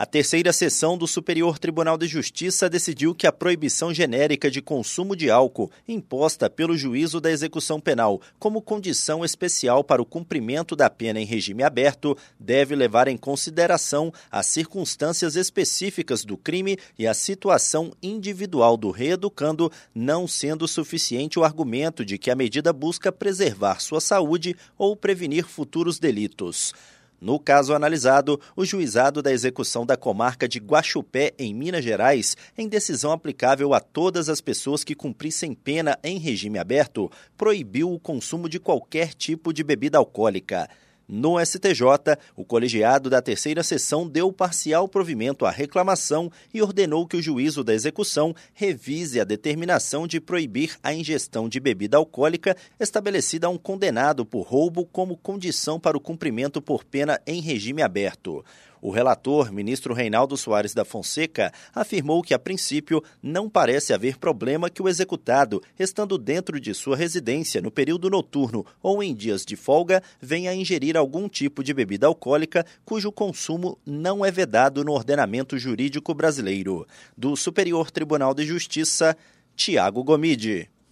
A terceira sessão do Superior Tribunal de Justiça decidiu que a proibição genérica de consumo de álcool, imposta pelo juízo da execução penal como condição especial para o cumprimento da pena em regime aberto, deve levar em consideração as circunstâncias específicas do crime e a situação individual do reeducando, não sendo suficiente o argumento de que a medida busca preservar sua saúde ou prevenir futuros delitos. No caso analisado, o juizado da execução da comarca de Guaxupé, em Minas Gerais, em decisão aplicável a todas as pessoas que cumprissem pena em regime aberto, proibiu o consumo de qualquer tipo de bebida alcoólica. No STJ, o colegiado da terceira sessão deu parcial provimento à reclamação e ordenou que o juízo da execução revise a determinação de proibir a ingestão de bebida alcoólica estabelecida a um condenado por roubo como condição para o cumprimento por pena em regime aberto. O relator, ministro Reinaldo Soares da Fonseca, afirmou que, a princípio, não parece haver problema que o executado, estando dentro de sua residência no período noturno ou em dias de folga, venha ingerir algum tipo de bebida alcoólica cujo consumo não é vedado no ordenamento jurídico brasileiro. Do Superior Tribunal de Justiça, Tiago Gomide.